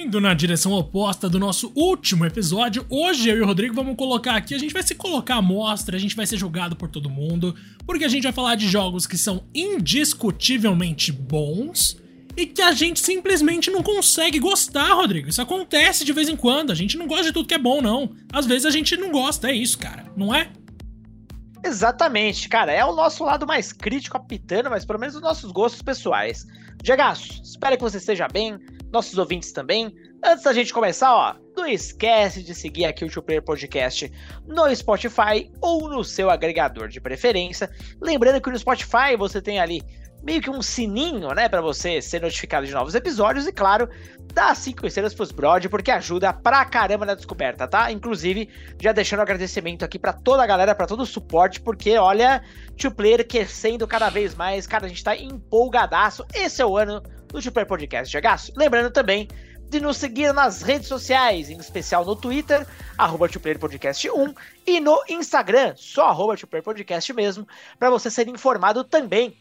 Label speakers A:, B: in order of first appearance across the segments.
A: Indo na direção oposta do nosso último episódio, hoje eu e o Rodrigo vamos colocar aqui, a gente vai se colocar à mostra, a gente vai ser julgado por todo mundo, porque a gente vai falar de jogos que são indiscutivelmente bons e que a gente simplesmente não consegue gostar, Rodrigo. Isso acontece de vez em quando, a gente não gosta de tudo que é bom, não. Às vezes a gente não gosta, é isso, cara, não é?
B: Exatamente, cara. É o nosso lado mais crítico apitando, mas pelo menos os nossos gostos pessoais. Diagaço, espero que você esteja bem, nossos ouvintes também. Antes da gente começar, ó, não esquece de seguir aqui o Two Player Podcast no Spotify ou no seu agregador de preferência. Lembrando que no Spotify você tem ali meio que um sininho, né, para você ser notificado de novos episódios e, claro, dá cinco estrelas pros Brod, porque ajuda pra caramba na descoberta, tá? Inclusive, já deixando um agradecimento aqui para toda a galera, para todo o suporte, porque, olha, Two Player crescendo cada vez mais, cara, a gente tá empolgadaço. Esse é o ano do Player Podcast, Jagaço. Lembrando também de nos seguir nas redes sociais, em especial no Twitter, arroba Podcast 1, e no Instagram, só arroba Podcast mesmo, para você ser informado também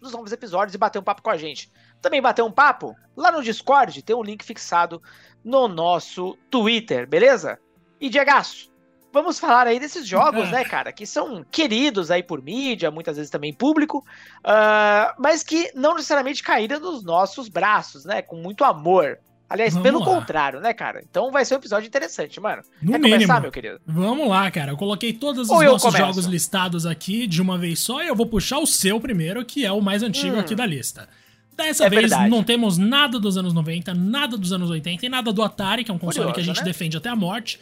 B: dos novos episódios e bater um papo com a gente. Também bater um papo lá no Discord, tem um link fixado no nosso Twitter, beleza? E Diegaço, vamos falar aí desses jogos, né, cara, que são queridos aí por mídia, muitas vezes também público, uh, mas que não necessariamente caíram nos nossos braços, né, com muito amor. Aliás, Vamos pelo lá. contrário, né, cara? Então vai ser um episódio interessante, mano.
A: No Quer mínimo. começar, meu querido? Vamos lá, cara. Eu coloquei todos os nossos jogos listados aqui de uma vez só e eu vou puxar o seu primeiro, que é o mais antigo hum. aqui da lista. Dessa é vez verdade. não temos nada dos anos 90, nada dos anos 80 e nada do Atari, que é um console Curioso, que a gente né? defende até a morte.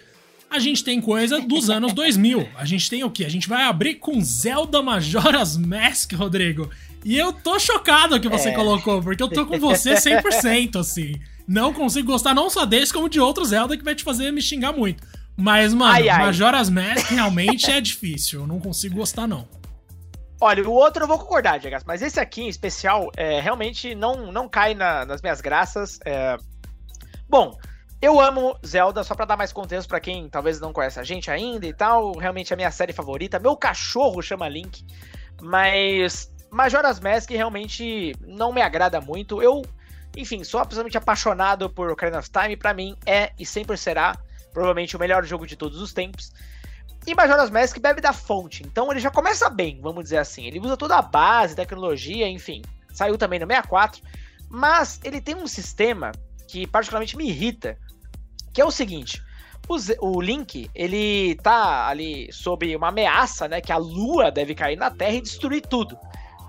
A: A gente tem coisa dos anos 2000. A gente tem o quê? A gente vai abrir com Zelda Majora's Mask, Rodrigo. E eu tô chocado que você é. colocou, porque eu tô com você 100%, assim. Não consigo gostar não só desse, como de outros Zelda que vai te fazer me xingar muito. Mas, mano, ai, ai. Majora's Mask realmente é difícil. Eu não consigo gostar, não.
B: Olha, o outro eu vou concordar, Diego, mas esse aqui em especial é, realmente não, não cai na, nas minhas graças. É... Bom, eu amo Zelda, só para dar mais contexto para quem talvez não conhece a gente ainda e tal. Realmente é a minha série favorita. Meu cachorro chama Link, mas Majora's Mask realmente não me agrada muito. Eu enfim, sou absolutamente apaixonado por Ocarina of Time. Para mim, é e sempre será provavelmente o melhor jogo de todos os tempos. E Majora's Mask bebe da fonte, então ele já começa bem, vamos dizer assim. Ele usa toda a base, tecnologia, enfim. Saiu também no 64, mas ele tem um sistema que particularmente me irrita, que é o seguinte: o, o Link, ele tá ali sob uma ameaça, né, que a lua deve cair na Terra e destruir tudo.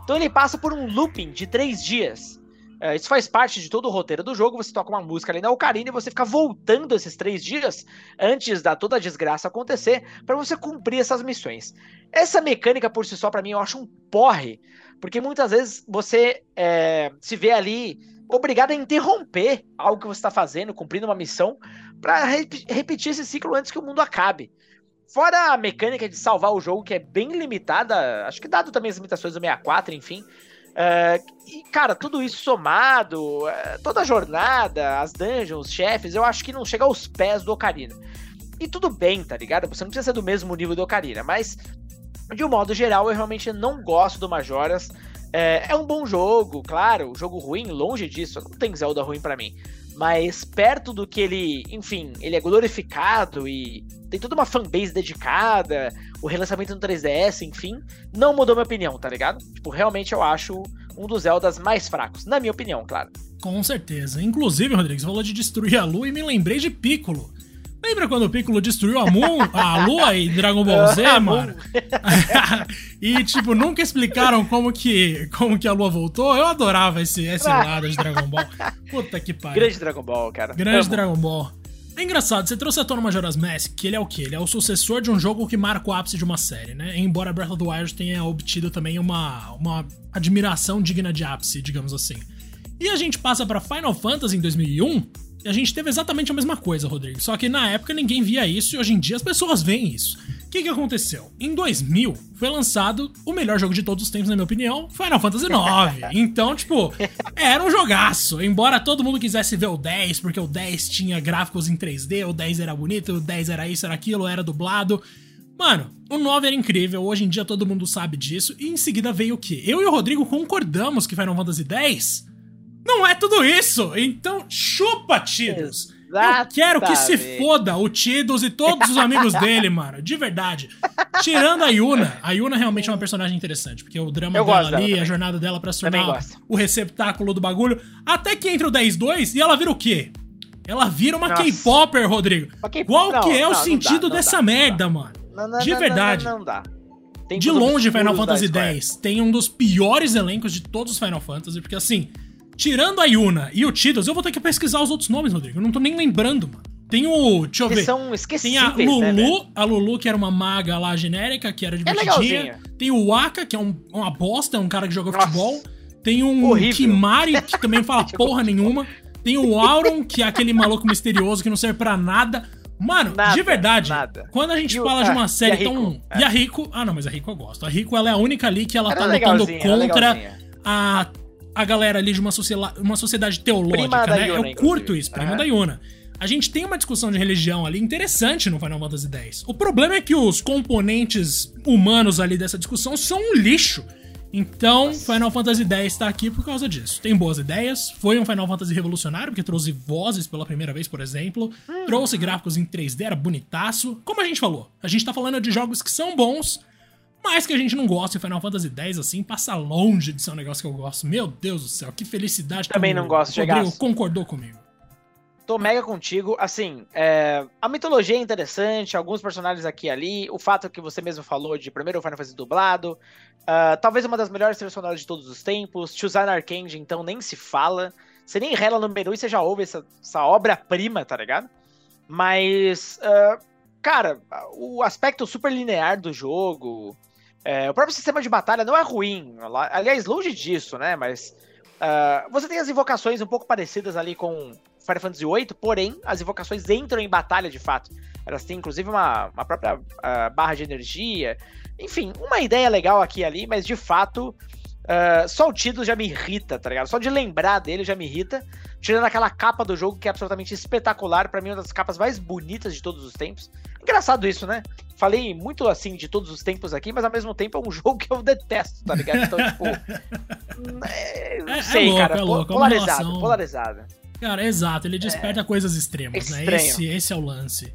B: Então ele passa por um looping de três dias é, isso faz parte de todo o roteiro do jogo. Você toca uma música ali na Ocarina e você fica voltando esses três dias antes da toda a desgraça acontecer para você cumprir essas missões. Essa mecânica por si só, para mim, eu acho um porre, porque muitas vezes você é, se vê ali obrigado a interromper algo que você está fazendo, cumprindo uma missão, para rep repetir esse ciclo antes que o mundo acabe. Fora a mecânica de salvar o jogo, que é bem limitada, acho que dado também as limitações do 64, enfim, é, e, cara, tudo isso somado, é, toda a jornada, as dungeons, os chefes, eu acho que não chega aos pés do Ocarina. E tudo bem, tá ligado? Você não precisa ser do mesmo nível do Ocarina, mas de um modo geral eu realmente não gosto do Majoras. É, é um bom jogo, claro, jogo ruim, longe disso, não tem Zelda ruim para mim. Mas perto do que ele, enfim, ele é glorificado e tem toda uma fanbase dedicada, o relançamento no 3DS, enfim, não mudou minha opinião, tá ligado? Tipo, realmente eu acho um dos Zeldas mais fracos, na minha opinião, claro.
A: Com certeza. Inclusive, Rodrigo, você falou de destruir a lua e me lembrei de Piccolo. Lembra quando o Piccolo destruiu a, Moon, a Lua em Dragon Ball Z, mano? e, tipo, nunca explicaram como que, como que a Lua voltou. Eu adorava esse, esse lado de Dragon Ball. Puta que pariu.
B: Grande Dragon Ball, cara.
A: Grande Amo. Dragon Ball. É engraçado, você trouxe à tona Majora's Mask, que ele é o quê? Ele é o sucessor de um jogo que marca o ápice de uma série, né? Embora Breath of the Wild tenha obtido também uma, uma admiração digna de ápice, digamos assim. E a gente passa para Final Fantasy em 2001, e a gente teve exatamente a mesma coisa, Rodrigo. Só que na época ninguém via isso e hoje em dia as pessoas veem isso. O que, que aconteceu? Em 2000 foi lançado o melhor jogo de todos os tempos, na minha opinião, Final Fantasy IX. Então, tipo, era um jogaço. Embora todo mundo quisesse ver o 10, porque o 10 tinha gráficos em 3D, o 10 era bonito, o 10 era isso, era aquilo, era dublado. Mano, o 9 era incrível, hoje em dia todo mundo sabe disso. E em seguida veio o quê? Eu e o Rodrigo concordamos que Final Fantasy X Não é tudo isso! Então chupa, Tidus! Eu quero que se foda o Tidus e todos os amigos dele, mano. De verdade. Tirando a Yuna, a Yuna realmente é uma personagem interessante, porque o drama eu dela ali, a jornada dela pra se tornar o receptáculo do bagulho. Até que entra o 10-2 e ela vira o quê? Ela vira uma K-Popper, Rodrigo. Qual não, que é não, o sentido dá, dessa dá, merda, mano? Não, de verdade.
B: Não, dá.
A: Tem de longe, Final Fantasy X tem um dos piores elencos de todos os Final Fantasy, porque assim, tirando a Yuna e o Tidus, eu vou ter que pesquisar os outros nomes, Rodrigo. Eu não tô nem lembrando, mano. Tem o. Deixa eu ver.
B: são
A: Tem a Lulu, né, a Lulu, que era uma maga lá genérica, que era divertidinha. É tem o Waka, que é um, uma bosta, é um cara que joga Nossa. futebol. Tem um Horrível. Kimari, que também não fala porra nenhuma. Tem o Auron, que é aquele maluco misterioso que não serve para nada. Mano, nada, de verdade, nada. quando a gente fala de uma série e tão. É. E a Rico. Ah, não, mas a Rico eu gosto. A Rico ela é a única ali que ela era tá lutando contra a, a galera ali de uma, uma sociedade teológica, né? Yuna, eu curto isso, prima uhum. da Yuna. A gente tem uma discussão de religião ali interessante no Final Fantasy X. O problema é que os componentes humanos ali dessa discussão são um lixo. Então, Nossa. Final Fantasy X está aqui por causa disso. Tem boas ideias, foi um Final Fantasy revolucionário, porque trouxe vozes pela primeira vez, por exemplo, hum. trouxe gráficos em 3D, era bonitaço. Como a gente falou, a gente tá falando de jogos que são bons, mas que a gente não gosta. E Final Fantasy X, assim, passa longe de ser um negócio que eu gosto. Meu Deus do céu, que felicidade.
B: Também que não gosto de
A: Rodrigo concordou comigo.
B: Tô mega contigo. Assim, é, a mitologia é interessante, alguns personagens aqui e ali. O fato que você mesmo falou de primeiro Final Fantasy dublado. Uh, talvez uma das melhores trilhas sonoras de todos os tempos. Chuzan Arcade, então, nem se fala. Você nem rela no menu e você já ouve essa, essa obra-prima, tá ligado? Mas, uh, cara, o aspecto super linear do jogo. É, o próprio sistema de batalha não é ruim. Aliás, longe disso, né? Mas. Uh, você tem as invocações um pouco parecidas ali com Final Fantasy VIII, porém, as invocações entram em batalha de fato. Elas têm inclusive uma, uma própria uh, barra de energia. Enfim, uma ideia legal aqui e ali, mas de fato, uh, só o título já me irrita, tá ligado? Só de lembrar dele já me irrita. Tirando aquela capa do jogo que é absolutamente espetacular, para mim, uma das capas mais bonitas de todos os tempos. Engraçado isso, né? Falei muito assim de todos os tempos aqui, mas ao mesmo tempo é um jogo que eu detesto, tá ligado? Então, tipo. é, não é, sei, é louco, cara. É louco, polarizado, relação... polarizado.
A: Cara, exato, ele desperta é... coisas extremas, né? Esse, esse é o lance.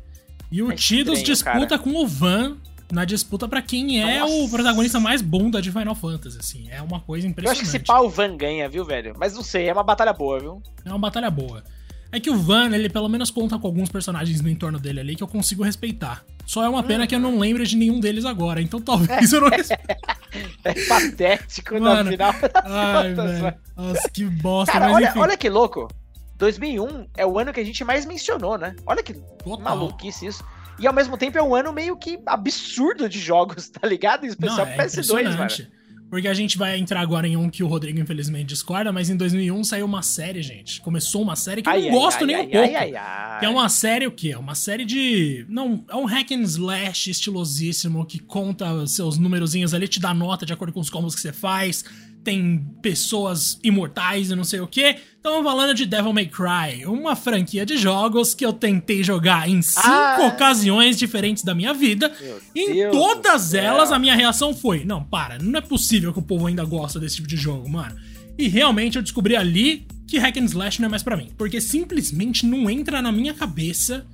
A: E o é Tidus disputa cara. com o Van na disputa para quem é Nossa. o protagonista mais bunda de Final Fantasy, assim. É uma coisa impressionante.
B: Eu acho que esse pau o Van ganha, viu, velho? Mas não sei, é uma batalha boa, viu?
A: É uma batalha boa. É que o Van, ele pelo menos conta com alguns personagens no entorno dele ali que eu consigo respeitar. Só é uma pena hum. que eu não lembro de nenhum deles agora, então talvez eu não
B: É patético Mano, no final.
A: Ai, velho. Nossa, que bosta.
B: Cara, olha, olha que louco. 2001 é o ano que a gente mais mencionou, né? Olha que Total. maluquice isso. E ao mesmo tempo é um ano meio que absurdo de jogos, tá ligado? Em especial Não, é PS2, mano.
A: Porque a gente vai entrar agora em um que o Rodrigo infelizmente discorda, mas em 2001 saiu uma série, gente. Começou uma série que ai, eu não ai, gosto ai, nem um pouco. Que é uma série o quê? É uma série de... Não, é um hack and slash estilosíssimo que conta seus numerozinhos ali, te dá nota de acordo com os combos que você faz tem pessoas imortais e não sei o que. Estamos falando de Devil May Cry, uma franquia de jogos que eu tentei jogar em cinco ah, ocasiões diferentes da minha vida. em Deus todas elas, a minha reação foi: não, para, não é possível que o povo ainda gosta desse tipo de jogo, mano. E realmente eu descobri ali que Hack and Slash não é mais para mim, porque simplesmente não entra na minha cabeça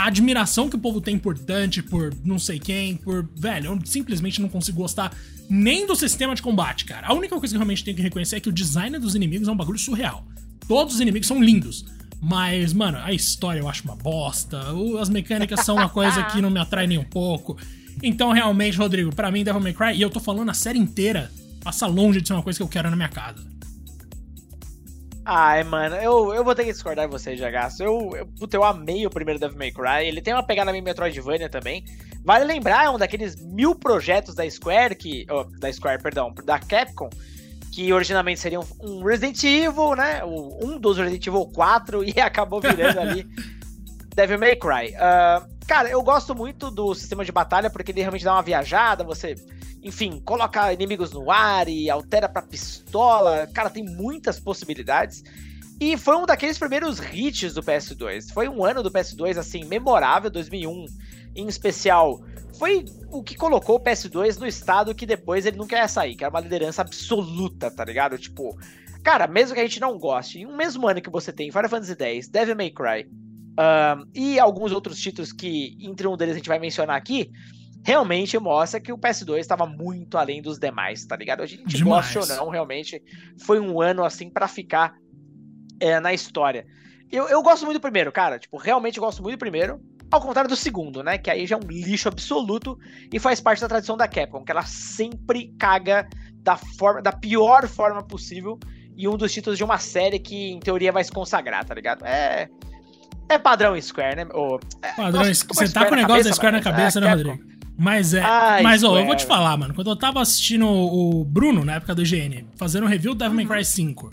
A: a admiração que o povo tem por Dante, por não sei quem, por. Velho, eu simplesmente não consigo gostar nem do sistema de combate, cara. A única coisa que eu realmente tenho que reconhecer é que o design dos inimigos é um bagulho surreal. Todos os inimigos são lindos. Mas, mano, a história eu acho uma bosta. As mecânicas são uma coisa que não me atrai nem um pouco. Então, realmente, Rodrigo, para mim, Devil May Cry, e eu tô falando a série inteira, passa longe de ser uma coisa que eu quero na minha casa.
B: Ai, mano, eu, eu vou ter que discordar de você, Jagaço. Eu, eu, puta, eu amei o primeiro Devil May Cry. Ele tem uma pegada meio Metroidvania também. Vale lembrar, é um daqueles mil projetos da Square, que. Oh, da Square, perdão, da Capcom, que originalmente seriam um Resident Evil, né? Um dos Resident Evil 4 e acabou virando ali Devil May Cry. Uh, cara, eu gosto muito do sistema de batalha porque ele realmente dá uma viajada, você enfim, coloca inimigos no ar e altera pra pistola. Cara, tem muitas possibilidades. E foi um daqueles primeiros hits do PS2. Foi um ano do PS2, assim, memorável, 2001 em especial. Foi o que colocou o PS2 no estado que depois ele não quer sair, que era uma liderança absoluta, tá ligado? Tipo, cara, mesmo que a gente não goste, em um mesmo ano que você tem Final Fantasy X, Devil May Cry um, e alguns outros títulos que, entre um deles a gente vai mencionar aqui, realmente mostra que o PS2 estava muito além dos demais, tá ligado? A gente Demais. gosta ou não, realmente foi um ano assim para ficar é, na história. Eu, eu gosto muito do primeiro, cara. Tipo, realmente gosto muito do primeiro. Ao contrário do segundo, né? Que aí já é um lixo absoluto e faz parte da tradição da Capcom, que ela sempre caga da, forma, da pior forma possível e um dos títulos de uma série que, em teoria, vai se consagrar, tá ligado? É. É padrão Square, né? Ou,
A: é, padrão nossa, Você tá com o negócio da Square na cabeça, é, né, Rodrigo? Mas é. Ai, mas, ó, eu vou te falar, mano. Quando eu tava assistindo o Bruno, na época do IGN, fazendo um review do Devil May Cry 5,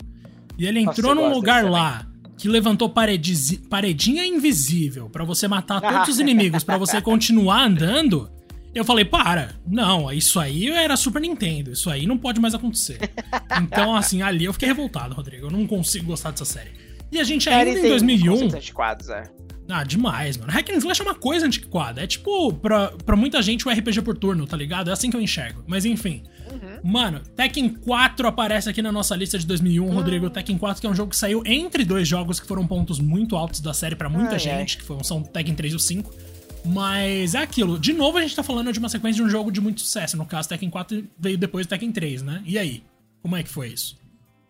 A: e ele entrou Nossa, num lugar lá que levantou paredinha invisível para você matar todos os inimigos, para você continuar andando. Eu falei, para, não, isso aí era Super Nintendo, isso aí não pode mais acontecer. Então, assim, ali eu fiquei revoltado, Rodrigo, eu não consigo gostar dessa série. E a gente ainda em 2001... Antiquados, é. Ah, demais, mano. Hack and Slash é uma coisa antiquada. É tipo, pra, pra muita gente, o RPG por turno, tá ligado? É assim que eu enxergo. Mas enfim. Uhum. Mano, Tekken 4 aparece aqui na nossa lista de 2001, uhum. Rodrigo. Tekken 4 que é um jogo que saiu entre dois jogos que foram pontos muito altos da série para muita gente, que foram, são Tekken 3 e o 5. Mas é aquilo. De novo, a gente tá falando de uma sequência de um jogo de muito sucesso. No caso, Tekken 4 veio depois do Tekken 3, né? E aí? Como é que foi isso?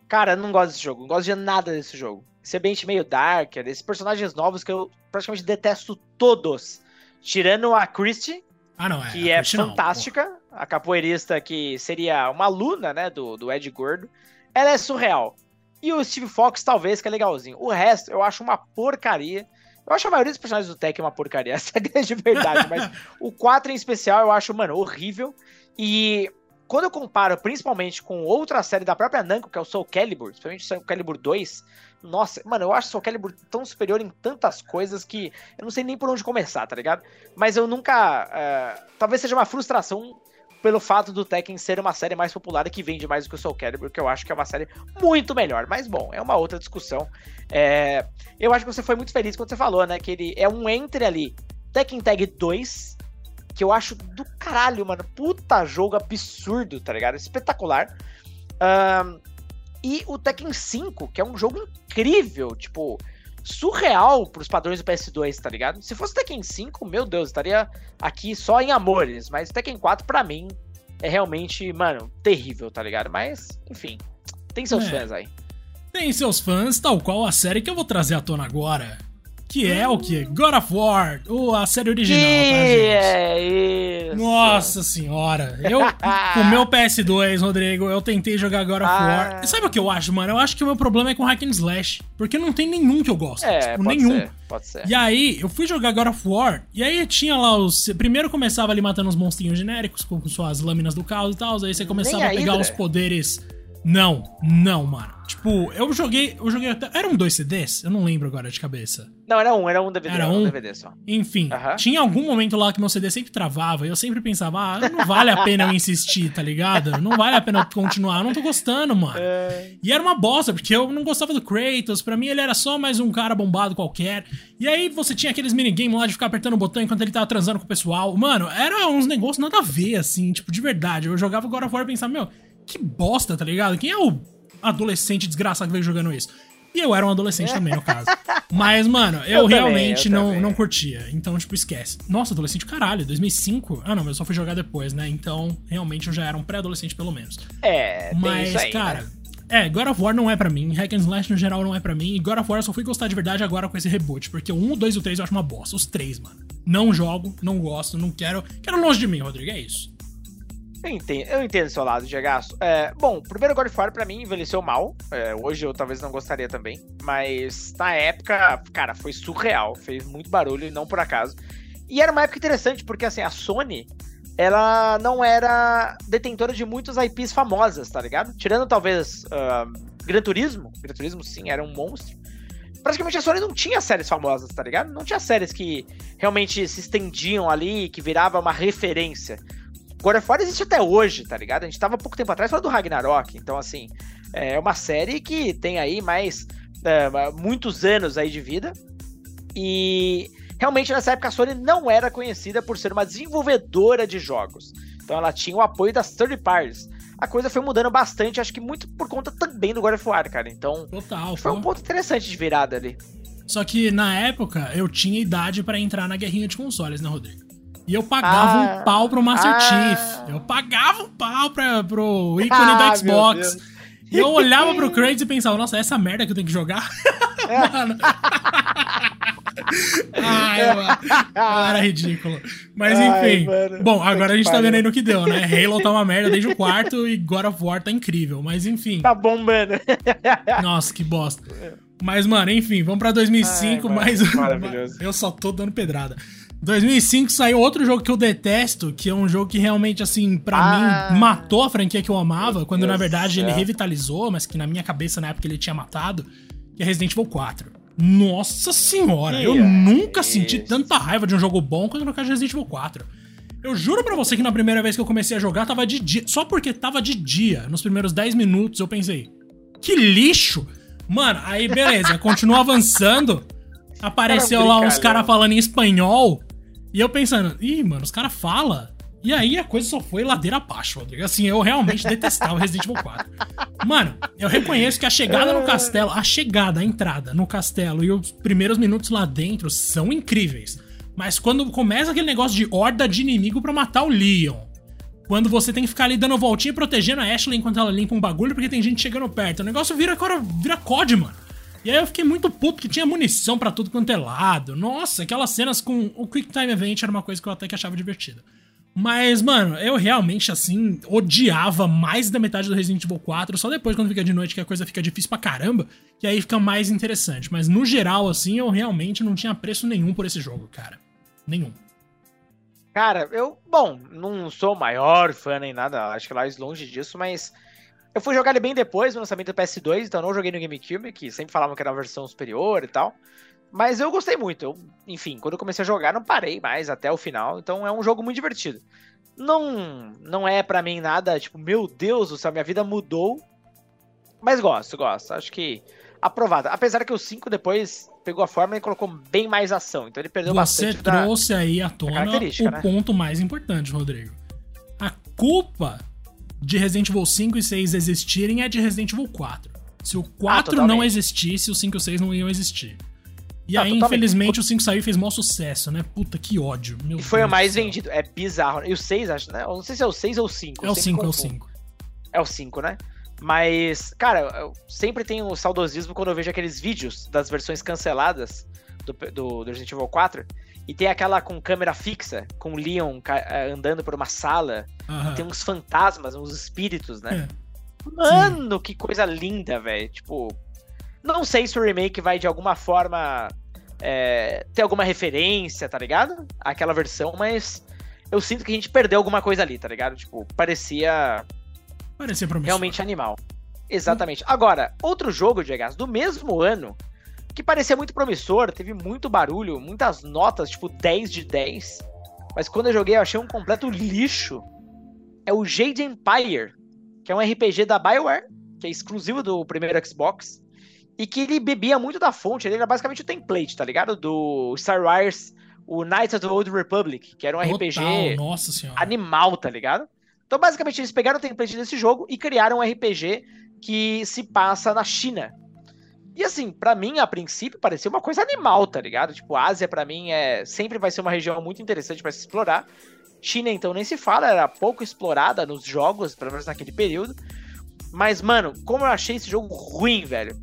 B: Cara, eu não gosto desse jogo. Não gosto de nada desse jogo. Esse ambiente meio darker, esses personagens novos que eu praticamente detesto todos. Tirando a Christie, ah, não, é, que é fantástica. Não, a capoeirista que seria uma aluna, né, do, do Ed Gordo. Ela é surreal. E o Steve Fox, talvez, que é legalzinho. O resto, eu acho uma porcaria. Eu acho a maioria dos personagens do Tech uma porcaria, essa é a grande verdade. mas o 4 em especial eu acho, mano, horrível. E quando eu comparo principalmente com outra série da própria Namco, que é o Soul Calibur, principalmente o Soul Calibur 2, nossa, mano, eu acho o Soul Calibur tão superior em tantas coisas que eu não sei nem por onde começar, tá ligado? Mas eu nunca. Uh, talvez seja uma frustração pelo fato do Tekken ser uma série mais popular e que vende mais do que o Soul Calibur, que eu acho que é uma série muito melhor. Mas bom, é uma outra discussão. É, eu acho que você foi muito feliz quando você falou, né? Que ele é um entre ali, Tekken Tag 2, que eu acho do caralho, mano. Puta jogo absurdo, tá ligado? Espetacular. E o Tekken 5, que é um jogo incrível, tipo, surreal pros padrões do PS2, tá ligado? Se fosse Tekken 5, meu Deus, estaria aqui só em amores, mas Tekken 4 para mim é realmente, mano, terrível, tá ligado? Mas, enfim, tem seus é. fãs aí.
A: Tem seus fãs, tal qual a série que eu vou trazer à tona agora. Que é o que? God of War, ou a série original, que tá, gente? É isso. Nossa senhora. Eu, com o meu PS2, Rodrigo, eu tentei jogar God of War. Ah. E sabe o que eu acho, mano? Eu acho que o meu problema é com Hack and Slash. Porque não tem nenhum que eu gosto. É, tipo, nenhum. Ser, pode ser. E aí, eu fui jogar God of War, e aí tinha lá os. Primeiro começava ali matando os monstrinhos genéricos com suas lâminas do caos e tal. Aí você começava a pegar os poderes não, não, mano. Tipo, eu joguei. Eu joguei até. Eram dois CDs? Eu não lembro agora de cabeça.
B: Não, era um, era um DVD.
A: Era um, DVD só. Enfim, tinha algum momento lá que meu CD sempre travava e eu sempre pensava, ah, não vale a pena eu insistir, tá ligado? Não vale a pena eu continuar, eu não tô gostando, mano. É... E era uma bosta, porque eu não gostava do Kratos, pra mim ele era só mais um cara bombado qualquer. E aí você tinha aqueles minigames lá de ficar apertando o botão enquanto ele tava transando com o pessoal. Mano, era uns negócios nada a ver, assim, tipo, de verdade. Eu jogava of War e pensava, meu que bosta, tá ligado? Quem é o adolescente desgraçado que veio jogando isso? E eu era um adolescente também, no caso. Mas, mano, eu, eu realmente também, eu não, não curtia. Então, tipo, esquece. Nossa, adolescente, caralho, 2005? Ah, não, mas eu só fui jogar depois, né? Então, realmente eu já era um pré-adolescente, pelo menos.
B: É,
A: Mas, aí, cara, né? é, God of War não é pra mim. Hack and Slash, no geral, não é pra mim. E God of War eu só fui gostar de verdade agora com esse reboot. Porque o 1, o 2 e o 3 eu acho uma bosta. Os três, mano. Não jogo, não gosto, não quero. Quero longe de mim, Rodrigo, é isso.
B: Eu entendo, eu entendo seu lado, Diego. É, bom, o primeiro God of War pra mim envelheceu mal. É, hoje eu talvez não gostaria também. Mas na época, cara, foi surreal. Fez muito barulho e não por acaso. E era uma época interessante, porque assim, a Sony, ela não era detentora de muitos IPs famosas, tá ligado? Tirando talvez uh, Gran Turismo. Gran Turismo, sim, era um monstro. Praticamente a Sony não tinha séries famosas, tá ligado? Não tinha séries que realmente se estendiam ali, que virava uma referência. God of War existe até hoje, tá ligado? A gente tava pouco tempo atrás falando do Ragnarok, então assim, é uma série que tem aí mais é, muitos anos aí de vida. E realmente nessa época a Sony não era conhecida por ser uma desenvolvedora de jogos. Então ela tinha o apoio das third parties. a coisa foi mudando bastante, acho que muito por conta também do God of War, cara. Então,
A: Total,
B: foi um ponto interessante de virada ali.
A: Só que na época eu tinha idade pra entrar na guerrinha de consoles, né, Rodrigo? E eu pagava
B: Ah,
A: um pau pro Master
B: ah.
A: Chief. Eu pagava um pau pra, pro ícone
B: Ah, meu
A: Xbox. E eu olhava pro Kratos e pensava, nossa, é essa merda que eu tenho que jogar? Mano. Ai, mano. Eu era ridículo. Mas
B: Ai,
A: enfim.
B: mano.
A: Bom, agora a gente tá vendo aí no que deu, né? Halo tá uma merda desde o quarto e God of War tá incrível. Mas enfim.
B: Tá bombando.
A: Nossa, que bosta. Mas, mano, enfim, vamos pra 2005,
B: Ai, mano,
A: mais
B: maravilhoso.
A: Eu só tô dando pedrada. 2005 saiu outro jogo que eu detesto, que é um jogo que realmente, assim, pra
B: Ah.
A: mim, matou a franquia que eu amava, quando
B: Deus
A: na verdade ele revitalizou, mas que na minha cabeça, na época, ele tinha matado, que é Resident Evil 4. Nossa senhora, eu
B: Que é
A: nunca senti tanta raiva de um jogo bom quanto no caso de Resident Evil 4. Eu juro pra você que na primeira vez que eu comecei a jogar, tava de dia. Só porque tava de dia, nos primeiros 10 minutos, eu pensei, que lixo! Mano, aí beleza, continua avançando. Apareceu lá uns caras falando em espanhol. E eu pensando, ih, mano, os caras falam. E aí a coisa só foi ladeira abaixo, Rodrigo. Assim, eu realmente detestava Resident Evil 4. Mano, eu reconheço que a chegada no castelo, a chegada, a entrada no castelo e os primeiros minutos lá dentro são incríveis. Mas quando começa aquele negócio de horda de inimigo pra matar o Leon, quando você tem que ficar ali dando voltinha e protegendo a Ashley enquanto ela limpa um bagulho porque tem gente chegando perto. O negócio vira agora vira COD, mano. E aí eu fiquei muito puto que tinha munição pra tudo quanto é lado. Nossa, aquelas cenas com o Quick Time Event era uma coisa que eu até que achava divertida. Mas, mano, eu realmente, assim, odiava mais da metade do Resident Evil 4. Só depois, quando fica de noite, que a coisa fica difícil pra caramba, que aí fica mais interessante. Mas, no geral, assim, eu realmente não tinha preço nenhum por esse jogo, cara. Nenhum.
B: Cara, eu, bom, não sou o maior fã nem nada, acho que lá é longe disso, mas eu fui jogar ele bem depois do lançamento do PS2, então não joguei no GameCube, que sempre falavam que era a versão superior e tal. Mas eu gostei muito. Eu, enfim, quando eu comecei a jogar, não parei mais até o final, então é um jogo muito divertido. Não, não é pra mim nada, tipo, meu Deus do céu, minha vida mudou. Mas gosto, gosto. Acho que aprovado. Apesar que o 5 depois pegou a forma e colocou bem mais ação, então ele perdeu
A: Você
B: bastante da-
A: trouxe aí à tona o
B: né?
A: ponto mais importante, Rodrigo. A culpa de Resident Evil 5 e 6 existirem é de Resident Evil 4. Se o 4 não
B: Ah, totalmente.
A: existisse, o 5 e o 6 não iam existir. E
B: Ah,
A: aí,
B: totalmente.
A: infelizmente, o 5 saiu e fez maior sucesso, né? Puta, que ódio. Meu
B: E foi
A: Deus
B: o mais vendido. É bizarro. E o 6, acho, né? Eu não sei se é o 6 ou o 5.
A: É o 5, é o 5.
B: É o 5, né? Mas, cara, eu sempre tenho o saudosismo quando eu vejo aqueles vídeos das versões canceladas do, do, do Resident Evil 4. E tem aquela com câmera fixa, com o Leon eh, andando por uma sala.
A: Aham.
B: Tem uns fantasmas, uns espíritos, né?
A: É.
B: Mano, que coisa linda, velho. Tipo, não sei se o remake vai de alguma forma é, ter alguma referência, tá ligado? Aquela versão, mas eu sinto que a gente perdeu alguma coisa ali, tá ligado? Tipo, parecia
A: Parecia promissor.
B: realmente animal. Exatamente. Agora, outro jogo, Diegas, do mesmo ano, que parecia muito promissor, teve muito barulho, muitas notas, tipo 10 de 10. Mas quando eu joguei, eu achei um completo lixo. É o Jade Empire, que é um RPG da BioWare, que é exclusivo do primeiro Xbox. E que ele bebia muito da fonte, ele era basicamente o template, tá ligado? Do Star Wars, o Knights of the Old Republic, que era um
A: Total,
B: RPG animal, tá ligado? Então, basicamente, eles pegaram o template desse jogo e criaram um RPG que se passa na China. E assim, pra mim, a princípio, parecia uma coisa animal, tá ligado? Tipo, Ásia, pra mim, é sempre vai ser uma região muito interessante pra se explorar. China, então, nem se fala, era pouco explorada nos jogos, pelo menos naquele período. Mas, mano, como eu achei esse jogo ruim, velho.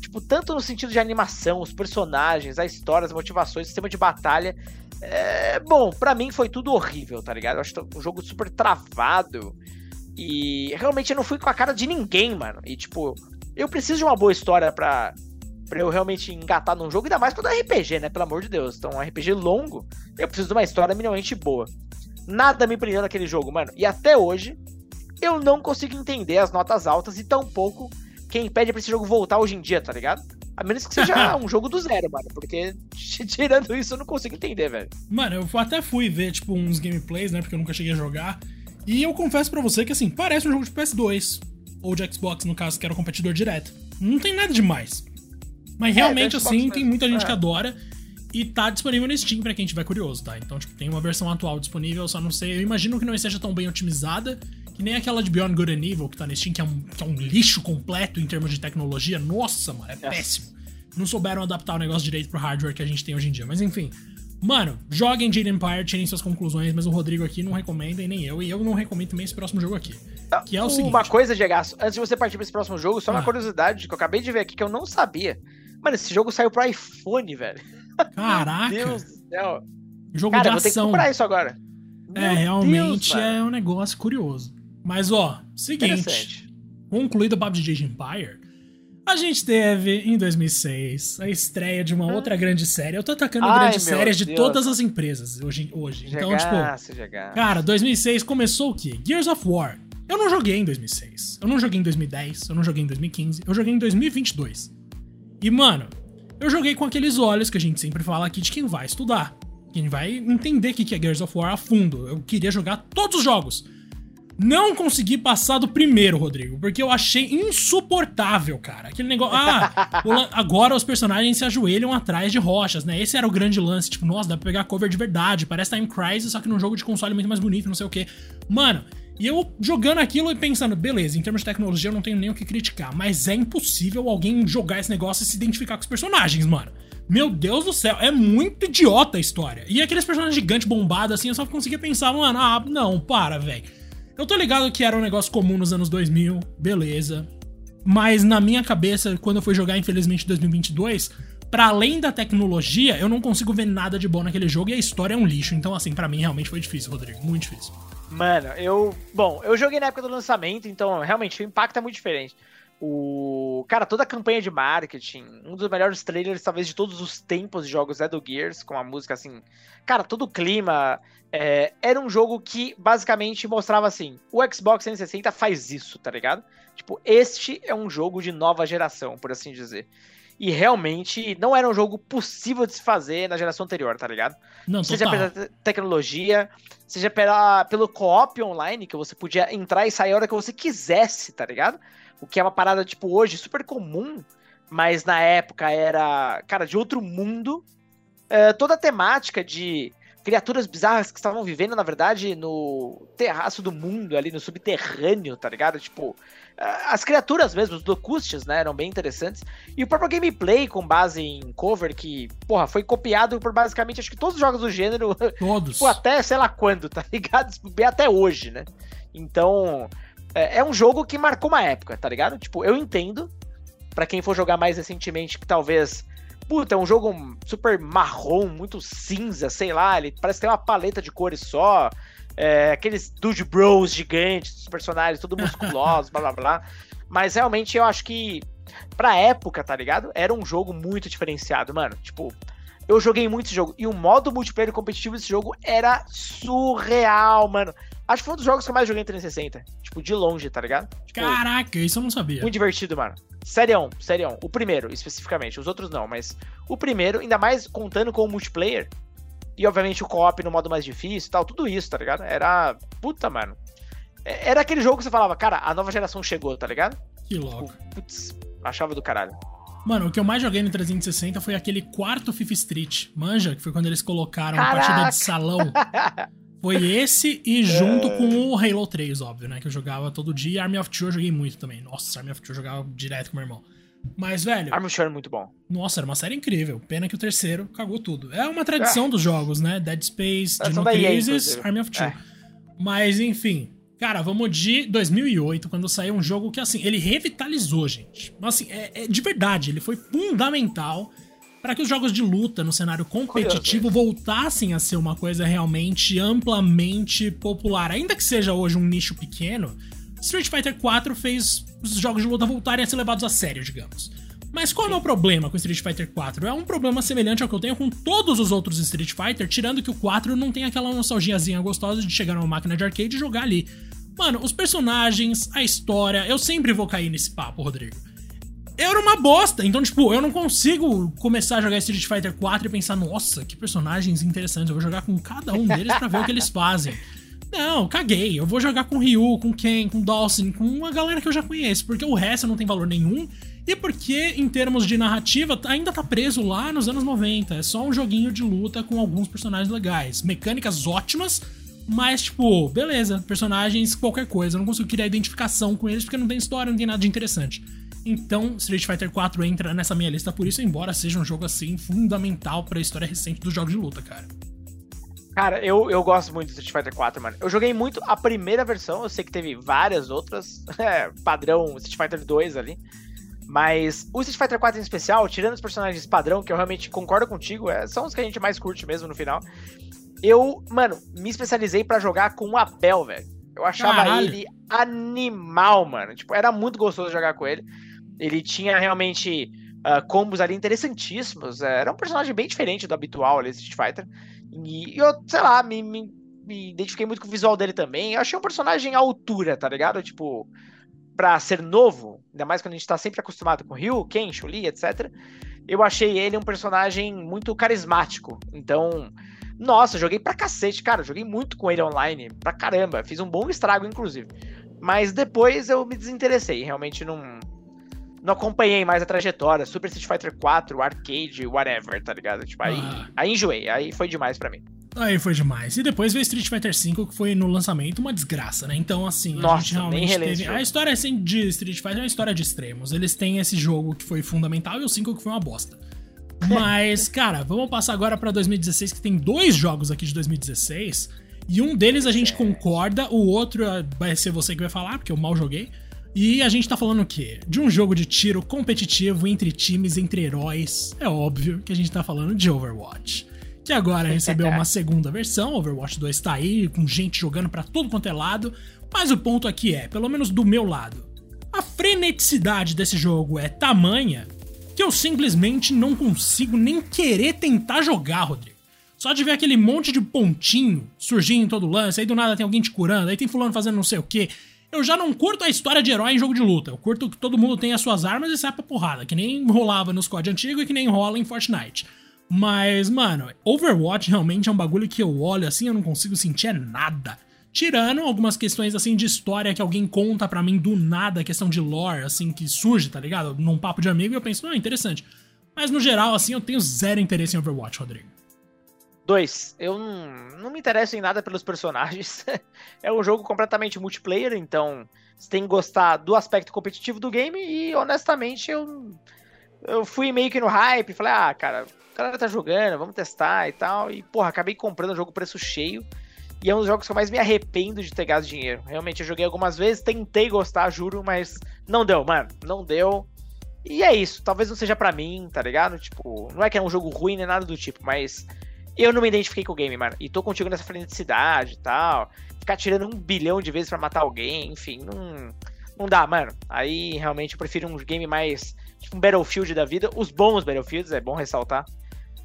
B: Tipo, tanto no sentido de animação, os personagens, a história, as motivações, o sistema de batalha. É, bom, pra mim foi tudo horrível, tá ligado? Eu acho um jogo super travado. E realmente eu não fui com a cara de ninguém, mano. E tipo, eu preciso de uma boa história pra, pra eu realmente engatar num jogo, ainda mais quando é RPG, né? Pelo amor de Deus. Então, um RPG longo, eu preciso de uma história minimamente boa. Nada me prendeu naquele jogo, mano. E até hoje, eu não consigo entender as notas altas e tampouco quem pede pra esse jogo voltar hoje em dia, tá ligado? A menos que seja um jogo do zero, mano. Porque tirando isso, eu não consigo entender, velho.
A: Mano, eu até fui ver, tipo, uns gameplays, né? Porque eu nunca cheguei a jogar. E eu confesso pra você que, assim, parece um jogo de PS2. Ou de Xbox, no caso, que era o competidor direto. Não tem nada demais. Mas realmente,
B: do Xbox
A: assim, tem muita gente
B: É.
A: que adora. E tá disponível no Steam pra quem tiver curioso, tá? Então, tipo, tem uma versão atual disponível, só não sei. Eu imagino que não esteja tão bem otimizada. Que nem aquela de Beyond Good and Evil que tá no Steam, que é um, que é um lixo completo em termos de tecnologia. Nossa, mano, é péssimo. Não souberam adaptar o negócio direito pro hardware que a gente tem hoje em dia. Mas enfim. Mano, joguem Jade Empire, tirem suas conclusões, mas o Rodrigo aqui não recomenda e nem eu. E eu não recomendo também esse próximo jogo aqui. Que é o
B: Uma
A: seguinte.
B: coisa, Gegaço, antes de você partir pra esse próximo jogo, só uma
A: Ah.
B: curiosidade que eu acabei de ver aqui que eu não sabia. Mano, esse jogo saiu pro iPhone, velho.
A: Caraca,
B: Deus do céu.
A: jogo
B: Cara,
A: de
B: vou ter que
A: ação.
B: comprar isso agora.
A: É,
B: Meu
A: realmente
B: Deus,
A: é um negócio curioso. Mas ó, seguinte. Concluído o de Jade Empire, a gente teve, em 2006, a estreia de uma outra grande série. Eu tô atacando
B: Ai,
A: grandes
B: meu
A: séries de
B: Deus.
A: todas as empresas hoje. hoje. Então, tipo,
B: Gegaço.
A: cara, 2006 começou o quê? Gears of War. Eu não joguei em 2006. Eu não joguei em 2010. Eu não joguei em 2015. Eu joguei em 2022. E, mano, eu joguei com aqueles olhos que a gente sempre fala aqui de quem vai estudar. Quem vai entender o que é Gears of War a fundo. Eu queria jogar todos os jogos. Não consegui passar do primeiro, Rodrigo, porque eu achei insuportável, cara. Aquele negócio. Ah, agora os personagens se ajoelham atrás de rochas, né? Esse era o grande lance. Tipo, nossa, dá pra pegar cover de verdade. Parece Time Crisis, só que num jogo de console muito mais bonito, não sei o quê. Mano, e eu jogando aquilo e pensando, beleza, em termos de tecnologia eu não tenho nem o que criticar, mas é impossível alguém jogar esse negócio e se identificar com os personagens, mano. Meu Deus do céu, é muito idiota a história. E aqueles personagens gigantes bombados assim, eu só conseguia pensar, mano, ah, não, para, velho. Eu tô ligado que era um negócio comum nos anos 2000, beleza. Mas na minha cabeça, quando eu fui jogar, infelizmente, em 2022, pra além da tecnologia, eu não consigo ver nada de bom naquele jogo e a história é um lixo. Então, assim, pra mim realmente foi difícil, Rodrigo. Muito difícil.
B: Mano, eu. Bom, eu joguei na época do lançamento, então realmente o impacto é muito diferente. O. Cara, toda a campanha de marketing, um dos melhores trailers, talvez, de todos os tempos de jogos é do Gears, com a música assim. Cara, todo o clima. é, era um jogo que basicamente mostrava assim: o Xbox 360 faz isso, tá ligado? Tipo, este é um jogo de nova geração, por assim dizer. E realmente não era um jogo possível de se fazer na geração anterior, tá ligado?
A: Não,
B: seja
A: total.
B: pela te- tecnologia, seja pela, pelo co-op online, que você podia entrar e sair a hora que você quisesse, tá ligado? O que é uma parada, tipo, hoje super comum, mas na época era, cara, de outro mundo. É, toda a temática de criaturas bizarras que estavam vivendo, na verdade, no terraço do mundo, ali no subterrâneo, tá ligado? Tipo, as criaturas mesmo, os locustes, né, eram bem interessantes. E o próprio gameplay com base em cover, que, porra, foi copiado por basicamente, acho que todos os jogos do gênero,
A: Todos.
B: tipo, até sei lá quando, tá ligado? Bem Até hoje, né? Então, é, é um jogo que marcou uma época, tá ligado? Tipo, eu entendo, pra quem for jogar mais recentemente, que talvez. Puta, é um jogo super marrom, muito cinza, sei lá, ele parece ter uma paleta de cores só. É, aqueles Dude Bros gigantes, os personagens todos musculosos, blá blá blá. Mas realmente eu acho que, pra época, tá ligado? Era um jogo muito diferenciado, mano. Tipo, eu joguei muito esse jogo. E o modo multiplayer competitivo desse jogo era surreal, mano. Acho que foi um dos jogos que eu mais joguei em 360. Tipo, de longe, tá ligado? Tipo,
A: Caraca, isso eu não sabia.
B: muito divertido, mano. Serião, serião. O primeiro, especificamente. Os outros não, mas o primeiro, ainda mais contando com o multiplayer. E, obviamente, o co-op no modo mais difícil e tal. Tudo isso, tá ligado? Era. Puta, mano. É- Era aquele jogo que você falava, cara, a nova geração chegou, tá ligado?
A: Que louco.
B: Putz, achava do caralho.
A: Mano, o que eu mais joguei no 360 foi aquele quarto Fifth Street. Manja, que foi quando eles colocaram a
B: Caraca!
A: partida de salão. Foi esse e junto com o Halo 3, óbvio, né? Que eu jogava todo dia. E Army of Two eu joguei muito também. Nossa, Army of Two eu jogava direto com meu irmão. Mas, velho,
B: Army of Two era muito bom.
A: nossa, era uma série incrível. Pena que o terceiro cagou tudo. É uma tradição dos jogos, né? Dead Space, Dino
B: EA,
A: Crisis. Army of Two.
B: É.
A: Mas, enfim. Cara, vamos de 2008, quando saiu um jogo que, assim, ele revitalizou, gente. Assim, é, é de verdade, ele foi fundamental para que os jogos de luta no cenário competitivo voltassem a ser uma coisa realmente amplamente popular. Ainda que seja hoje um nicho pequeno, Street Fighter 4 fez os jogos de luta voltarem a ser levados a sério, digamos. Mas qual é o meu problema com Street Fighter 4? É um problema semelhante ao que eu tenho com todos os outros Street Fighter, tirando que o 4 não tem aquela nostalgiazinha gostosa de chegar numa máquina de arcade e jogar ali. Mano, os personagens, a história, eu sempre vou cair nesse papo, Rodrigo. Eu era uma bosta, então, tipo, eu não consigo começar a jogar Street Fighter 4 e pensar, nossa, que personagens interessantes, eu vou jogar com cada um deles pra ver o que eles fazem. Não, caguei. Eu vou jogar com Ryu, com Ken, com Dawson, com uma galera que eu já conheço, porque o resto não tem valor nenhum. E porque, em termos de narrativa, ainda tá preso lá nos anos 90. É só um joguinho de luta com alguns personagens legais. Mecânicas ótimas, Mas, tipo, beleza, personagens, qualquer coisa. Eu não consigo criar identificação com eles porque não tem história, não tem nada de interessante. Então, Street Fighter 4 entra nessa minha lista por isso, embora seja um jogo assim fundamental para a história recente dos jogos de luta, cara.
B: Cara, eu, eu gosto muito do Street Fighter 4, mano. Eu joguei muito a primeira versão, eu sei que teve várias outras, é, padrão Street Fighter 2 ali. Mas o Street Fighter 4 em especial, tirando os personagens padrão, que eu realmente concordo contigo, é, são os que a gente mais curte mesmo no final. Eu, mano, me especializei para jogar com o Abel, velho. Eu achava Caralho. ele animal, mano. Tipo, era muito gostoso jogar com ele. Ele tinha realmente uh, combos ali interessantíssimos. É, era um personagem bem diferente do habitual ali, Street Fighter. E eu, sei lá, me, me, me identifiquei muito com o visual dele também. Eu achei um personagem à altura, tá ligado? Tipo, pra ser novo, ainda mais quando a gente tá sempre acostumado com Ryu, Ken, Chun-Li, etc. Eu achei ele um personagem muito carismático. Então, nossa, joguei pra cacete, cara. Joguei muito com ele online, pra caramba. Fiz um bom estrago, inclusive. Mas depois eu me desinteressei. Realmente não, não acompanhei mais a trajetória. Super Street Fighter 4, arcade, whatever, tá ligado? Tipo, aí, ah. aí enjoei. Aí foi demais para mim.
A: Aí foi demais. E depois veio Street Fighter V, que foi no lançamento uma desgraça, né? Então, assim,
B: Nossa, a gente realmente teve.
A: A história assim, de Street Fighter é uma história de extremos. Eles têm esse jogo que foi fundamental e o 5 que foi uma bosta. Mas, cara, vamos passar agora para 2016, que tem dois jogos aqui de 2016. E um deles a gente é. concorda, o outro é, vai ser você que vai falar, porque eu mal joguei. E a gente tá falando o quê? De um jogo de tiro competitivo entre times, entre heróis. É óbvio que a gente tá falando de Overwatch. Que agora recebeu uma segunda versão, Overwatch 2 tá aí, com gente jogando para tudo quanto é lado. Mas o ponto aqui é, pelo menos do meu lado, a freneticidade desse jogo é tamanha que eu simplesmente não consigo nem querer tentar jogar, Rodrigo. Só de ver aquele monte de pontinho surgindo em todo lance, aí do nada tem alguém te curando, aí tem fulano fazendo não sei o que. Eu já não curto a história de herói em jogo de luta. Eu curto que todo mundo tem as suas armas e sai pra porrada, que nem rolava no COD antigo e que nem rola em Fortnite. Mas, mano, Overwatch realmente é um bagulho que eu olho assim eu não consigo sentir é nada. Tirando algumas questões assim de história que alguém conta para mim do nada, questão de lore, assim, que surge, tá ligado? Num papo de amigo e eu penso, não, interessante. Mas no geral, assim, eu tenho zero interesse em Overwatch, Rodrigo.
B: Dois, eu não, não me interesso em nada pelos personagens. é um jogo completamente multiplayer, então você tem que gostar do aspecto competitivo do game e honestamente eu, eu fui meio que no hype, falei, ah, cara, o cara tá jogando, vamos testar e tal. E, porra, acabei comprando o jogo preço cheio. E é um dos jogos que eu mais me arrependo de ter gasto dinheiro. Realmente, eu joguei algumas vezes, tentei gostar, juro, mas não deu, mano. Não deu. E é isso. Talvez não seja para mim, tá ligado? Tipo, não é que é um jogo ruim nem nada do tipo, mas eu não me identifiquei com o game, mano. E tô contigo nessa freneticidade e tal. Ficar tirando um bilhão de vezes para matar alguém, enfim, não, não dá, mano. Aí realmente eu prefiro um game mais. Tipo um Battlefield da vida. Os bons Battlefields, é bom ressaltar.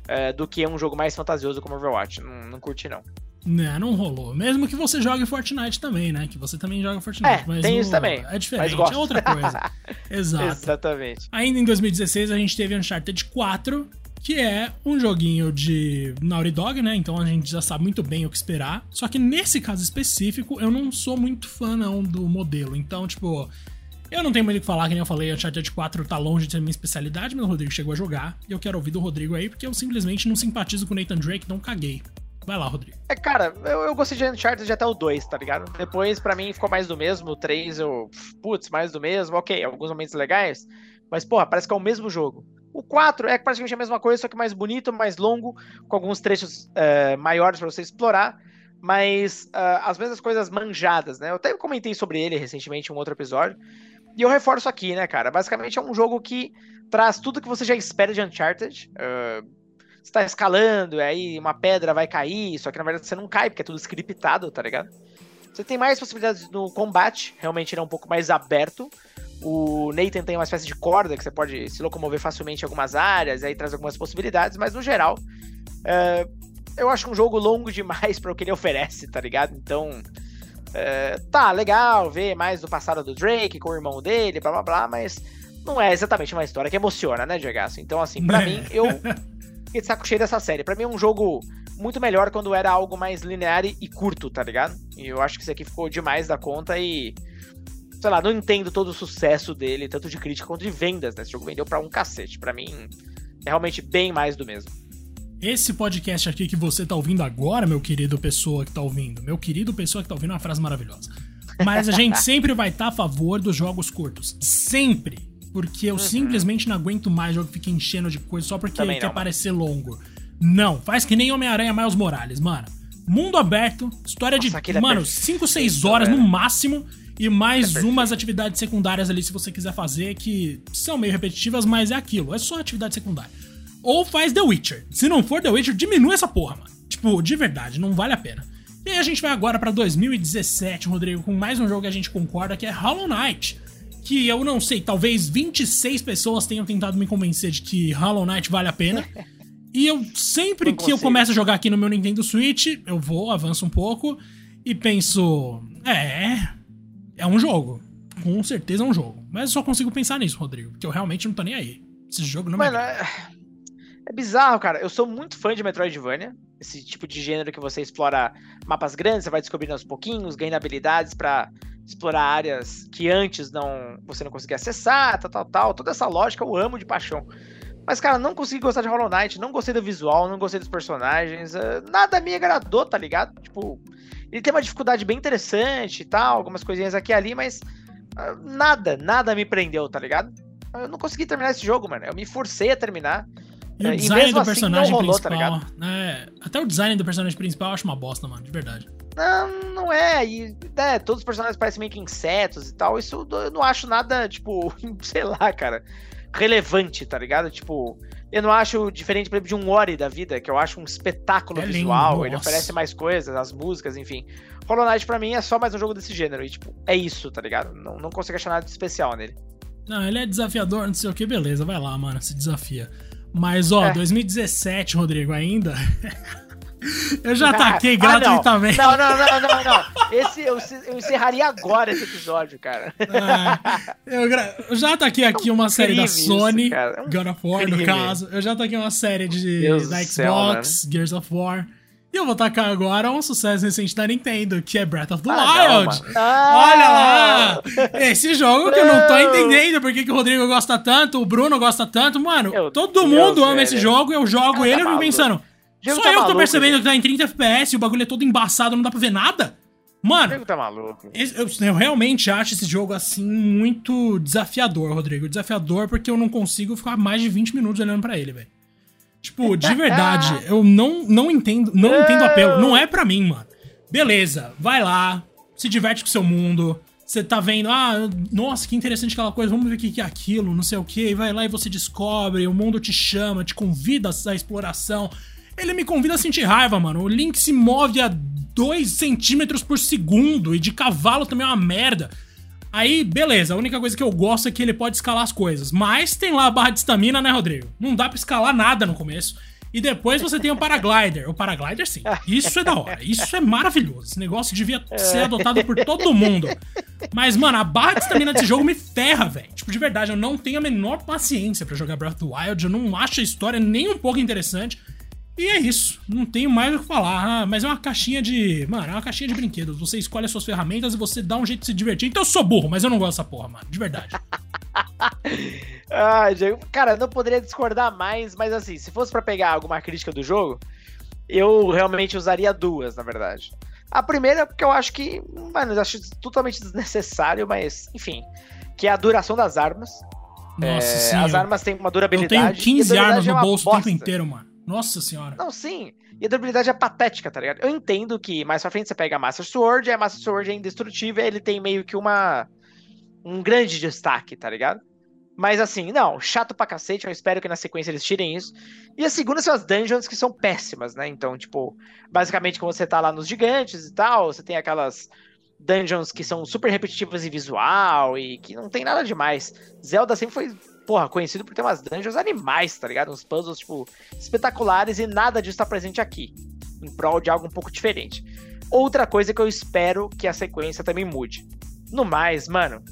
B: É, do que um jogo mais fantasioso como Overwatch. Não, não curti, não.
A: Né, não rolou. Mesmo que você jogue Fortnite também, né? Que você também joga Fortnite.
B: É, mas tem isso também.
A: É diferente, é outra coisa. Exato.
B: Exatamente.
A: Ainda em 2016 a gente teve Uncharted 4, que é um joguinho de Naughty Dog, né? Então a gente já sabe muito bem o que esperar. Só que nesse caso específico, eu não sou muito fã não do modelo. Então, tipo, eu não tenho muito o que falar, que nem eu falei, Uncharted 4 tá longe de ser minha especialidade, mas o Rodrigo chegou a jogar. E eu quero ouvir do Rodrigo aí, porque eu simplesmente não simpatizo com o Nathan Drake, não caguei. Vai lá, Rodrigo.
B: É, cara, eu, eu gostei de Uncharted até o 2, tá ligado? Depois, para mim, ficou mais do mesmo. O 3, eu. Putz, mais do mesmo. Ok, alguns momentos legais. Mas, porra, parece que é o mesmo jogo. O 4 é praticamente a mesma coisa, só que mais bonito, mais longo, com alguns trechos é, maiores para você explorar. Mas uh, as mesmas coisas manjadas, né? Eu até comentei sobre ele recentemente em um outro episódio. E eu reforço aqui, né, cara? Basicamente é um jogo que traz tudo que você já espera de Uncharted. Uh, você tá escalando, aí uma pedra vai cair, só que na verdade você não cai, porque é tudo scriptado, tá ligado? Você tem mais possibilidades no combate, realmente ele é um pouco mais aberto. O Nathan tem uma espécie de corda que você pode se locomover facilmente em algumas áreas, aí traz algumas possibilidades, mas no geral, é, eu acho um jogo longo demais para o que ele oferece, tá ligado? Então, é, tá legal ver mais do passado do Drake com o irmão dele, blá blá blá, mas não é exatamente uma história que emociona, né, Diego? Então, assim, para mim, eu fiquei de saco cheio dessa série. Para mim é um jogo muito melhor quando era algo mais linear e, curto, tá ligado? E eu acho que isso aqui ficou demais da conta e. Sei lá, não entendo todo o sucesso dele, tanto de crítica quanto de vendas, né? Esse jogo vendeu pra um cacete. Pra mim, é realmente bem mais do mesmo.
A: esse podcast aqui que você tá ouvindo agora, meu querido pessoa que tá ouvindo, meu querido pessoa que tá ouvindo, é uma frase maravilhosa. Mas a gente sempre vai estar tá a favor dos jogos curtos. Sempre. Porque eu uhum. simplesmente não aguento mais jogo que fica enchendo de coisa só porque Também quer não, parecer longo. Não, faz que nem Homem-Aranha Miles Morales, mano. Mundo aberto, história Nossa, de, é mano, 5, 6 horas no máximo. E mais é umas atividades secundárias ali, se você quiser fazer, que são meio repetitivas, mas é aquilo. É só atividade secundária. Ou faz The Witcher. Se não for The Witcher, diminui essa porra, mano. Tipo, de verdade, não vale a pena. E aí a gente vai agora para 2017, Rodrigo, com mais um jogo que a gente concorda, que é Hollow Knight. Que eu não sei, talvez 26 pessoas tenham tentado me convencer de que Hollow Knight vale a pena. E eu sempre que eu começo a jogar aqui no meu Nintendo Switch, eu vou, avanço um pouco e penso, é, é um jogo. Com certeza é um jogo. Mas eu só consigo pensar nisso, Rodrigo, porque eu realmente não tô nem aí. Esse jogo não
B: Mano, é... é bizarro, cara. Eu sou muito fã de Metroidvania, esse tipo de gênero que você explora mapas grandes, você vai descobrindo aos pouquinhos, ganhando habilidades para explorar áreas que antes não você não conseguia acessar, tal, tal, tal. Toda essa lógica eu amo de paixão. Mas, cara, não consegui gostar de Hollow Knight, não gostei do visual, não gostei dos personagens, uh, nada me agradou, tá ligado? Tipo, ele tem uma dificuldade bem interessante e tal, algumas coisinhas aqui e ali, mas uh, nada, nada me prendeu, tá ligado? Eu não consegui terminar esse jogo, mano. Eu me forcei a terminar.
A: E o é, design do assim, personagem rolou, tá principal, tá né? Até o design do personagem principal eu acho uma bosta, mano, de verdade.
B: Não, não é. E, é, todos os personagens parecem meio que insetos e tal. Isso eu não acho nada, tipo, sei lá, cara relevante, tá ligado? Tipo, eu não acho diferente, por exemplo, de um Ori da vida, que eu acho um espetáculo é visual, lindo, ele oferece mais coisas, as músicas, enfim. Hollow Knight pra mim é só mais um jogo desse gênero, e tipo, é isso, tá ligado? Não, não consigo achar nada de especial nele.
A: Não, ele é desafiador, não sei o que, beleza, vai lá, mano, se desafia. Mas, ó, é. 2017, Rodrigo, ainda. Eu já ataquei ah, gratuitamente.
B: Não, não, não, não, não. Esse, eu, eu encerraria agora esse episódio, cara.
A: É, eu, eu, já ataquei aqui uma série da Sony, isso, é um God of War, crime. no caso. Eu já ataquei uma série de, Deus da Xbox, céu, Gears of War. E eu vou tacar agora um sucesso recente da Nintendo, que é Breath of the ah, Wild. Não, Olha lá! Esse jogo que eu não tô entendendo porque que o Rodrigo gosta tanto, o Bruno gosta tanto. Mano, Meu todo mundo ama esse jogo, eu jogo ele e eu fico pensando Só tá eu que tô percebendo que tá em 30 FPS e o bagulho é todo embaçado, não dá pra ver nada? Mano,
B: tá maluco.
A: Eu, eu, realmente acho esse jogo assim muito desafiador, Rodrigo. Desafiador porque eu não consigo ficar mais de 20 minutos olhando para ele, velho. Tipo, de verdade, eu não, não entendo, não entendo o apelo. Não é para mim, mano. Beleza, vai lá, se diverte com o seu mundo. Você tá vendo, ah, nossa, que interessante aquela coisa, vamos ver o que é aquilo, não sei o que. Vai lá e você descobre, o mundo te chama, te convida à exploração. Ele me convida a sentir raiva, mano. O Link se move a 2 centímetros por segundo e de cavalo também é uma merda. Aí, beleza, a única coisa que eu gosto é que ele pode escalar as coisas. Mas tem lá a barra de estamina, né, Rodrigo? Não dá pra escalar nada no começo. E depois você tem o paraglider. O paraglider, sim. Isso é da hora. Isso é maravilhoso. Esse negócio devia ser adotado por todo mundo. Mas, mano, a barra de estamina desse jogo me ferra, velho. Tipo, de verdade, eu não tenho a menor paciência para jogar Breath of the Wild. Eu não acho a história nem um pouco interessante. E é isso, não tenho mais o que falar. Ah, mas é uma caixinha de. Mano, é uma caixinha de brinquedos. Você escolhe as suas ferramentas e você dá um jeito de se divertir. Então eu sou burro, mas eu não gosto dessa porra, mano. De verdade.
B: ah, cara, não poderia discordar mais, mas assim, se fosse para pegar alguma crítica do jogo, eu realmente usaria duas, na verdade. A primeira, é porque eu acho que, mano, eu acho totalmente desnecessário, mas, enfim, que é a duração das armas.
A: Nossa, é, sim.
B: As
A: eu,
B: armas têm uma durabilidade.
A: Eu tenho 15 armas é no bolso o tempo inteiro, mano. Nossa senhora.
B: Não, sim. E a durabilidade é patética, tá ligado? Eu entendo que mais pra frente você pega a Master Sword, e a Master Sword é indestrutível, ele tem meio que uma. um grande destaque, tá ligado? Mas assim, não, chato pra cacete, eu espero que na sequência eles tirem isso. E a segunda são as dungeons que são péssimas, né? Então, tipo, basicamente quando você tá lá nos gigantes e tal, você tem aquelas dungeons que são super repetitivas em visual e que não tem nada demais. Zelda sempre foi porra, conhecido por ter umas dungeons animais, tá ligado? Uns puzzles, tipo, espetaculares e nada disso tá presente aqui. Em prol de algo um pouco diferente. Outra coisa que eu espero que a sequência também mude. No mais, mano,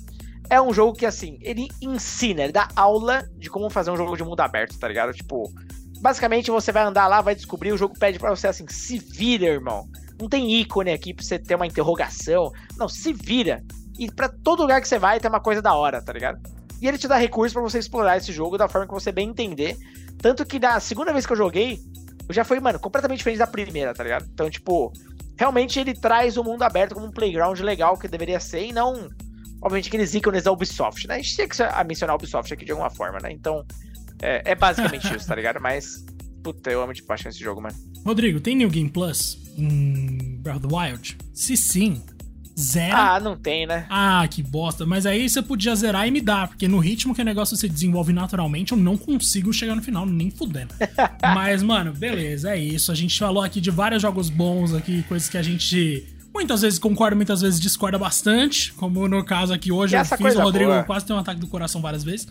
B: é um jogo que, assim, ele ensina, ele dá aula de como fazer um jogo de mundo aberto, tá ligado? Tipo, basicamente você vai andar lá, vai descobrir, o jogo pede para você assim, se vira, irmão. Não tem ícone aqui pra você ter uma interrogação. Não, se vira. E para todo lugar que você vai tem uma coisa da hora, tá ligado? E ele te dá recursos para você explorar esse jogo da forma que você bem entender. Tanto que na segunda vez que eu joguei, já foi, mano, completamente diferente da primeira, tá ligado? Então, tipo, realmente ele traz o mundo aberto como um playground legal que deveria ser e não, obviamente, aqueles ícones da Ubisoft, né? A gente tinha que mencionar a Ubisoft aqui de alguma forma, né? Então, é, é basicamente isso, tá ligado? Mas, puta, eu amo de paixão esse jogo, mano.
A: Rodrigo, tem New Game Plus em Breath of the Wild? Se sim, Zero.
B: Ah, não tem, né?
A: Ah, que bosta. Mas aí você podia zerar e me dar, porque no ritmo que o negócio se desenvolve naturalmente, eu não consigo chegar no final, nem fudendo. Mas, mano, beleza, é isso. A gente falou aqui de vários jogos bons aqui, coisas que a gente muitas vezes concorda, muitas vezes discorda bastante. Como no caso aqui hoje, eu fiz o Rodrigo boa. quase ter um ataque do coração várias vezes.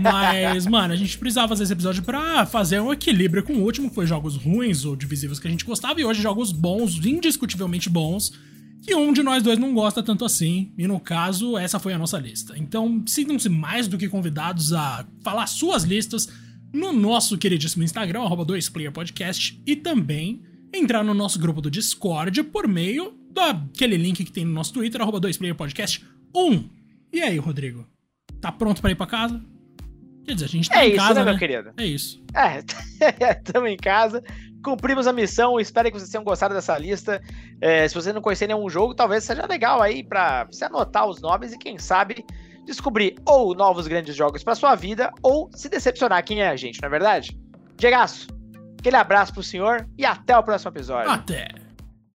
A: Mas, mano, a gente precisava fazer esse episódio pra fazer um equilíbrio com o último, que foi jogos ruins ou divisivos que a gente gostava, e hoje jogos bons, indiscutivelmente bons que um de nós dois não gosta tanto assim, e no caso, essa foi a nossa lista. Então, sintam-se mais do que convidados a falar suas listas no nosso queridíssimo Instagram, arroba 2playerpodcast, e também entrar no nosso grupo do Discord por meio daquele link que tem no nosso Twitter, arroba 2playerpodcast1. E aí, Rodrigo? Tá pronto para ir para casa? Quer dizer, a gente tá
B: é
A: em
B: isso,
A: casa,
B: né,
A: né?
B: meu querido?
A: É isso.
B: É, estamos em casa cumprimos a missão. Espero que vocês tenham gostado dessa lista. É, se você não conhecer nenhum jogo, talvez seja legal aí para você anotar os nomes e quem sabe descobrir ou novos grandes jogos para sua vida ou se decepcionar quem é a gente, não é verdade? Diegaço, aquele abraço pro senhor e até o próximo episódio.
A: Até!